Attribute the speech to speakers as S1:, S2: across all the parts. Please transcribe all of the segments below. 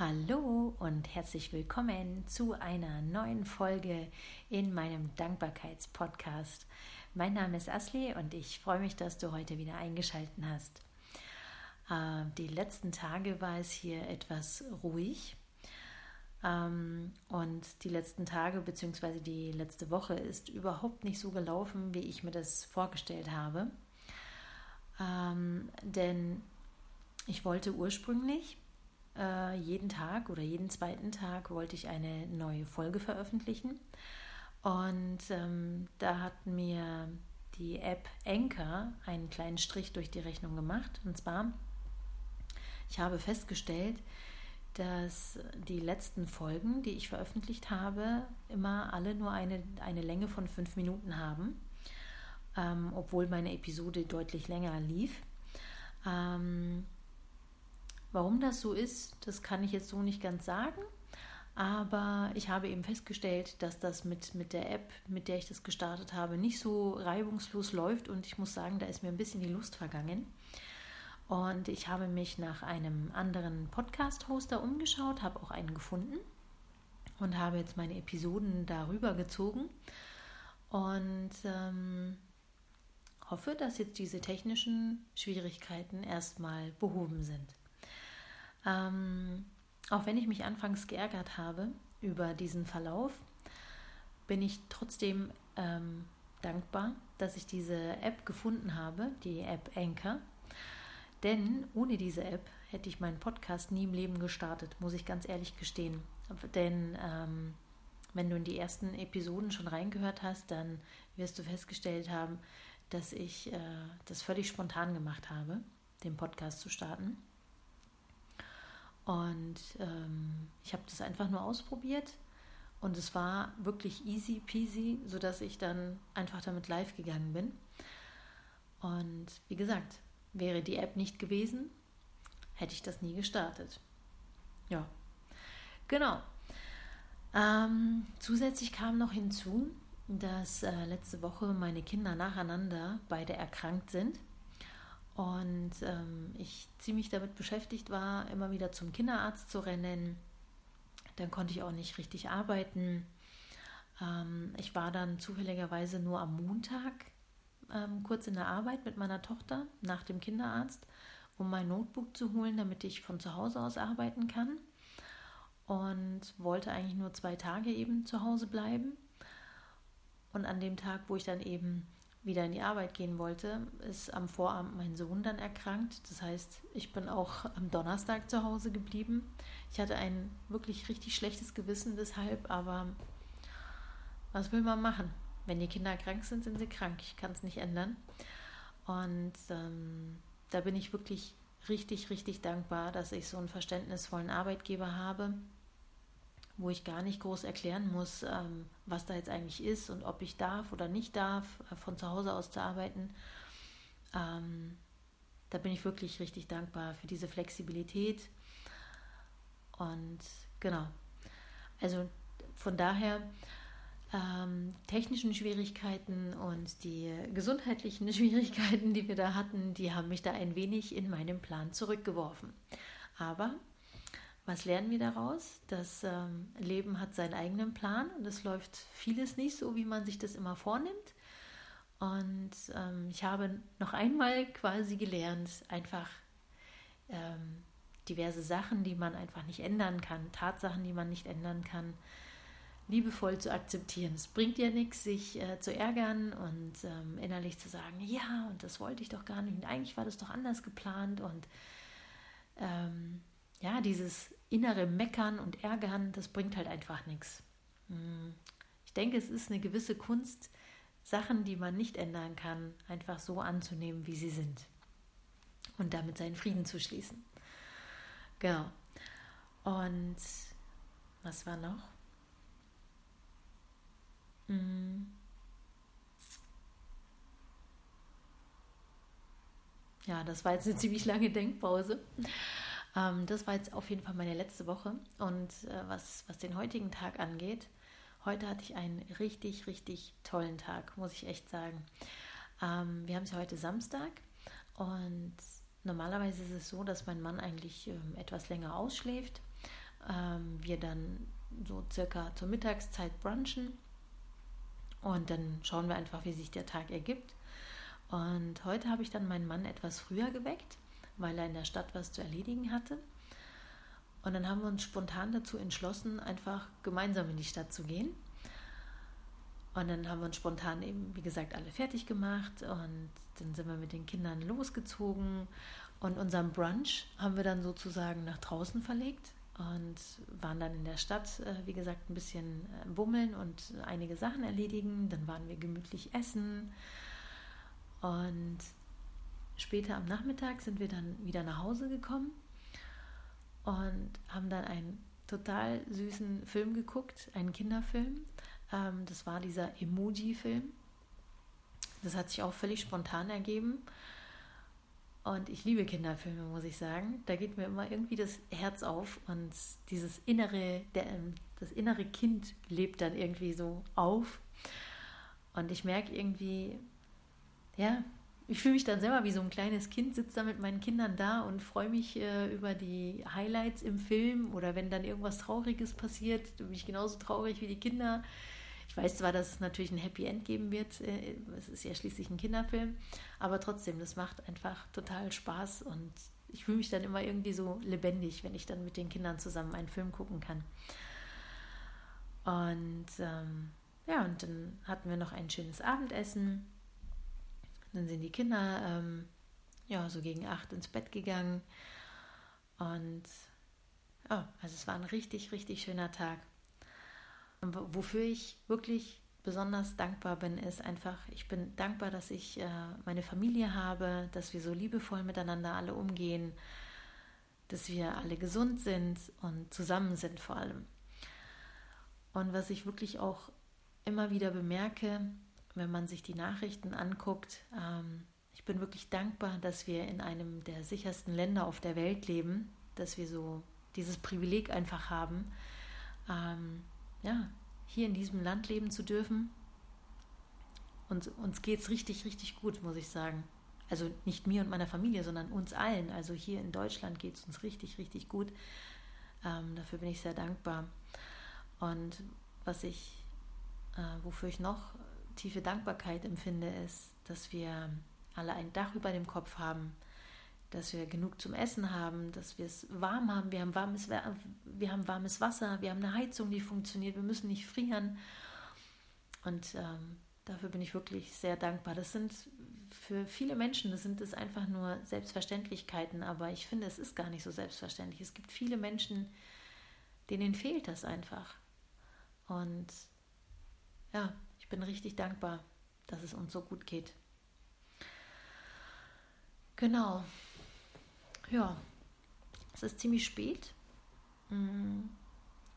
S1: Hallo und herzlich willkommen zu einer neuen Folge in meinem Dankbarkeitspodcast. Mein Name ist Asli und ich freue mich, dass du heute wieder eingeschaltet hast. Äh, die letzten Tage war es hier etwas ruhig ähm, und die letzten Tage bzw. die letzte Woche ist überhaupt nicht so gelaufen, wie ich mir das vorgestellt habe. Ähm, denn ich wollte ursprünglich äh, jeden Tag oder jeden zweiten Tag wollte ich eine neue Folge veröffentlichen. Und ähm, da hat mir die App Anchor einen kleinen Strich durch die Rechnung gemacht. Und zwar, ich habe festgestellt, dass die letzten Folgen, die ich veröffentlicht habe, immer alle nur eine, eine Länge von fünf Minuten haben, ähm, obwohl meine Episode deutlich länger lief. Ähm, Warum das so ist, das kann ich jetzt so nicht ganz sagen. Aber ich habe eben festgestellt, dass das mit, mit der App, mit der ich das gestartet habe, nicht so reibungslos läuft. Und ich muss sagen, da ist mir ein bisschen die Lust vergangen. Und ich habe mich nach einem anderen Podcast-Hoster umgeschaut, habe auch einen gefunden und habe jetzt meine Episoden darüber gezogen. Und ähm, hoffe, dass jetzt diese technischen Schwierigkeiten erstmal behoben sind. Ähm, auch wenn ich mich anfangs geärgert habe über diesen Verlauf, bin ich trotzdem ähm, dankbar, dass ich diese App gefunden habe, die App Anchor. Denn ohne diese App hätte ich meinen Podcast nie im Leben gestartet, muss ich ganz ehrlich gestehen. Denn ähm, wenn du in die ersten Episoden schon reingehört hast, dann wirst du festgestellt haben, dass ich äh, das völlig spontan gemacht habe, den Podcast zu starten. Und ähm, ich habe das einfach nur ausprobiert und es war wirklich easy peasy, sodass ich dann einfach damit live gegangen bin. Und wie gesagt, wäre die App nicht gewesen, hätte ich das nie gestartet. Ja, genau. Ähm, zusätzlich kam noch hinzu, dass äh, letzte Woche meine Kinder nacheinander beide erkrankt sind und ähm, ich ziemlich damit beschäftigt war, immer wieder zum Kinderarzt zu rennen. Dann konnte ich auch nicht richtig arbeiten. Ähm, ich war dann zufälligerweise nur am Montag ähm, kurz in der Arbeit mit meiner Tochter nach dem Kinderarzt, um mein Notebook zu holen, damit ich von zu Hause aus arbeiten kann. Und wollte eigentlich nur zwei Tage eben zu Hause bleiben. Und an dem Tag, wo ich dann eben wieder in die Arbeit gehen wollte, ist am Vorabend mein Sohn dann erkrankt. Das heißt, ich bin auch am Donnerstag zu Hause geblieben. Ich hatte ein wirklich richtig schlechtes Gewissen deshalb, aber was will man machen? Wenn die Kinder krank sind, sind sie krank. Ich kann es nicht ändern. Und ähm, da bin ich wirklich richtig, richtig dankbar, dass ich so einen verständnisvollen Arbeitgeber habe, wo ich gar nicht groß erklären muss, ähm, was da jetzt eigentlich ist und ob ich darf oder nicht darf, äh, von zu Hause aus zu arbeiten. Ähm, da bin ich wirklich richtig dankbar für diese Flexibilität. Und genau. Also von daher ähm, technischen Schwierigkeiten und die gesundheitlichen Schwierigkeiten, die wir da hatten, die haben mich da ein wenig in meinem Plan zurückgeworfen. Aber was lernen wir daraus? Das ähm, Leben hat seinen eigenen Plan und es läuft vieles nicht so, wie man sich das immer vornimmt. Und ähm, ich habe noch einmal quasi gelernt, einfach ähm, diverse Sachen, die man einfach nicht ändern kann, Tatsachen, die man nicht ändern kann, liebevoll zu akzeptieren. Es bringt ja nichts, sich äh, zu ärgern und ähm, innerlich zu sagen, ja, und das wollte ich doch gar nicht, und eigentlich war das doch anders geplant und ähm, ja, dieses innere Meckern und Ärgern, das bringt halt einfach nichts. Hm. Ich denke, es ist eine gewisse Kunst, Sachen, die man nicht ändern kann, einfach so anzunehmen, wie sie sind. Und damit seinen Frieden zu schließen. Genau. Und was war noch? Hm. Ja, das war jetzt eine ziemlich lange Denkpause. Ähm, das war jetzt auf jeden Fall meine letzte Woche. Und äh, was, was den heutigen Tag angeht, heute hatte ich einen richtig, richtig tollen Tag, muss ich echt sagen. Ähm, wir haben es ja heute Samstag und normalerweise ist es so, dass mein Mann eigentlich ähm, etwas länger ausschläft. ähm, wir dann so circa zur Mittagszeit brunchen und dann schauen wir einfach, wie sich der Tag ergibt. Und heute habe ich dann meinen Mann etwas früher geweckt, weil er in der Stadt was zu erledigen hatte. Und dann haben wir uns spontan dazu entschlossen, einfach gemeinsam in die Stadt zu gehen. Und dann haben wir uns spontan eben, wie gesagt, alle fertig gemacht und dann sind wir mit den Kindern losgezogen und unseren Brunch haben wir dann sozusagen nach draußen verlegt und waren dann in der Stadt, äh, wie gesagt, ein bisschen äh, bummeln und einige Sachen erledigen. Dann waren wir gemütlich essen und später am Nachmittag sind wir dann wieder nach Hause gekommen und haben dann einen total süßen Film geguckt, einen Kinderfilm. Ähm, das war dieser Emoji-Film. Das hat sich auch völlig spontan ergeben. Und ich liebe Kinderfilme, muss ich sagen. Da geht mir immer irgendwie das Herz auf und dieses innere, der, ähm, das innere Kind lebt dann irgendwie so auf. Und ich merke irgendwie, ja, ich fühle mich dann selber wie so ein kleines Kind, sitze da mit meinen Kindern da und freue mich äh, über die Highlights im Film oder wenn dann irgendwas Trauriges passiert, bin ich genauso traurig wie die Kinder. Ich weiß zwar, dass es natürlich ein Happy End geben wird, äh, es ist ja schließlich ein Kinderfilm, aber trotzdem, das macht einfach total Spaß und ich fühle mich dann immer irgendwie so lebendig, wenn ich dann mit den Kindern zusammen einen Film gucken kann. Und ähm, ja, und dann hatten wir noch ein schönes Abendessen dann sind die Kinder ähm, ja so gegen acht ins Bett gegangen. Und ja, also es war ein richtig, richtig schöner Tag. Und wofür ich wirklich besonders dankbar bin, ist einfach, ich bin dankbar, dass ich äh, meine Familie habe, dass wir so liebevoll miteinander alle umgehen, dass wir alle gesund sind und zusammen sind vor allem. Und was ich wirklich auch immer wieder bemerke, wenn man sich die Nachrichten anguckt, ähm, ich bin wirklich dankbar, dass wir in einem der sichersten Länder auf der Welt leben, dass wir so dieses Privileg einfach haben, ähm, ja, hier in diesem Land leben zu dürfen. Und uns geht es richtig, richtig gut, muss ich sagen. Also nicht mir und meiner Familie, sondern uns allen. Also hier in Deutschland geht es uns richtig, richtig gut. Ähm, dafür bin ich sehr dankbar. Und was ich, äh, wofür ich noch tiefe Dankbarkeit empfinde, ist, dass wir alle ein Dach über dem Kopf haben, dass wir genug zum Essen haben, dass wir es warm haben, wir haben warmes, wir haben warmes Wasser, wir haben eine Heizung, die funktioniert, wir müssen nicht frieren. Und ähm, dafür bin ich wirklich sehr dankbar. Das sind für viele Menschen, das sind es einfach nur Selbstverständlichkeiten, aber ich finde, es ist gar nicht so selbstverständlich. Es gibt viele Menschen, denen fehlt das einfach. Und ja, bin richtig dankbar, dass es uns so gut geht. Genau. Ja, es ist ziemlich spät. Mm,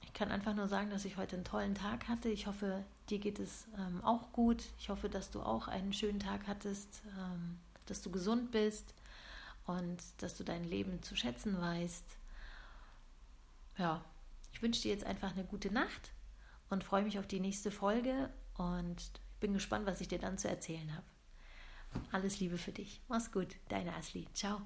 S1: ich kann einfach nur sagen, dass ich heute einen tollen Tag hatte. Ich hoffe, dir geht es ähm, auch gut. Ich hoffe, dass du auch einen schönen Tag hattest, ähm, dass du gesund bist und dass du dein Leben zu schätzen weißt. Ja, ich wünsche dir jetzt einfach eine gute Nacht und freue mich auf die nächste Folge und bin gespannt, was ich dir dann zu erzählen habe. Alles Liebe für dich. Mach's gut, deine Asli. Ciao.